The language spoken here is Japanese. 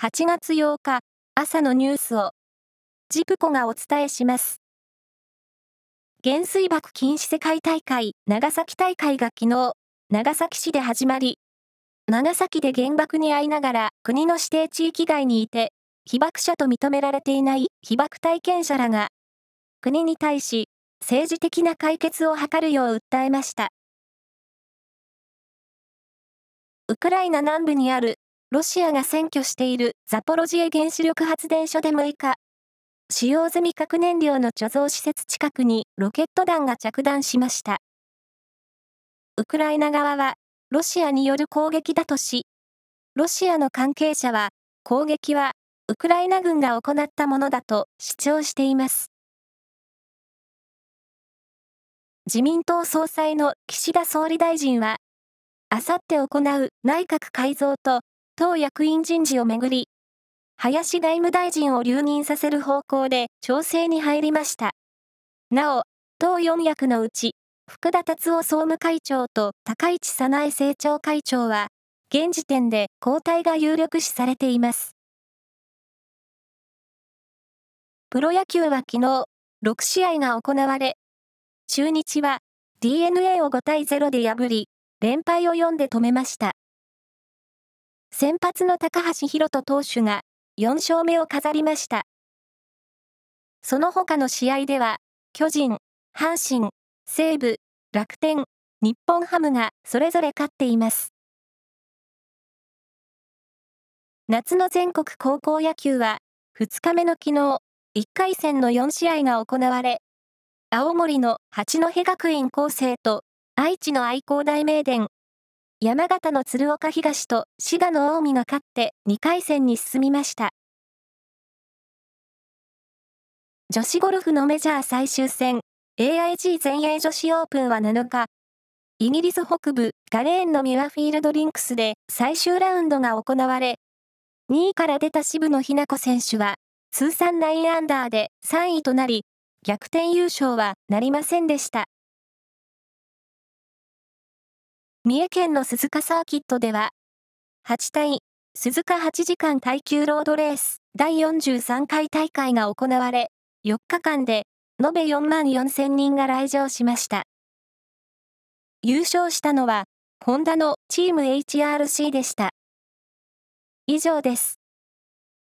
8月8日朝のニュースをジプコがお伝えします。原水爆禁止世界大会長崎大会が昨日長崎市で始まり長崎で原爆に遭いながら国の指定地域外にいて被爆者と認められていない被爆体験者らが国に対し政治的な解決を図るよう訴えました。ウクライナ南部にあるロシアが占拠しているザポロジエ原子力発電所で6日、使用済み核燃料の貯蔵施設近くにロケット弾が着弾しました。ウクライナ側は、ロシアによる攻撃だとし、ロシアの関係者は、攻撃は、ウクライナ軍が行ったものだと主張しています。自民党総裁の岸田総理大臣は、あさって行う内閣改造と党役員人事をめぐり、林外務大臣を留任させる方向で調整に入りました。なお、党4役のうち、福田達夫総務会長と高市早苗政調会長は、現時点で交代が有力視されています。プロ野球は昨日、6試合が行われ、中日は DNA を5対0で破り、連敗を読んで止めました。先発の高橋宏斗投手が4勝目を飾りました。その他の試合では、巨人、阪神、西武、楽天、日本ハムがそれぞれ勝っています。夏の全国高校野球は、2日目の昨日、1回戦の4試合が行われ、青森の八戸学院高生と愛知の愛工大名電、山形の鶴岡東と滋賀の近江が勝って2回戦に進みました。女子ゴルフのメジャー最終戦、AIG 全英女子オープンは7日、イギリス北部ガレーンのミュアフィールドリンクスで最終ラウンドが行われ、2位から出た渋野日向子選手は、通算9アンダーで3位となり、逆転優勝はなりませんでした。三重県の鈴鹿サーキットでは、8対、鈴鹿8時間耐久ロードレース第43回大会が行われ、4日間で延べ4万4000人が来場しました。優勝したのは、ホンダのチーム HRC でした。以上です。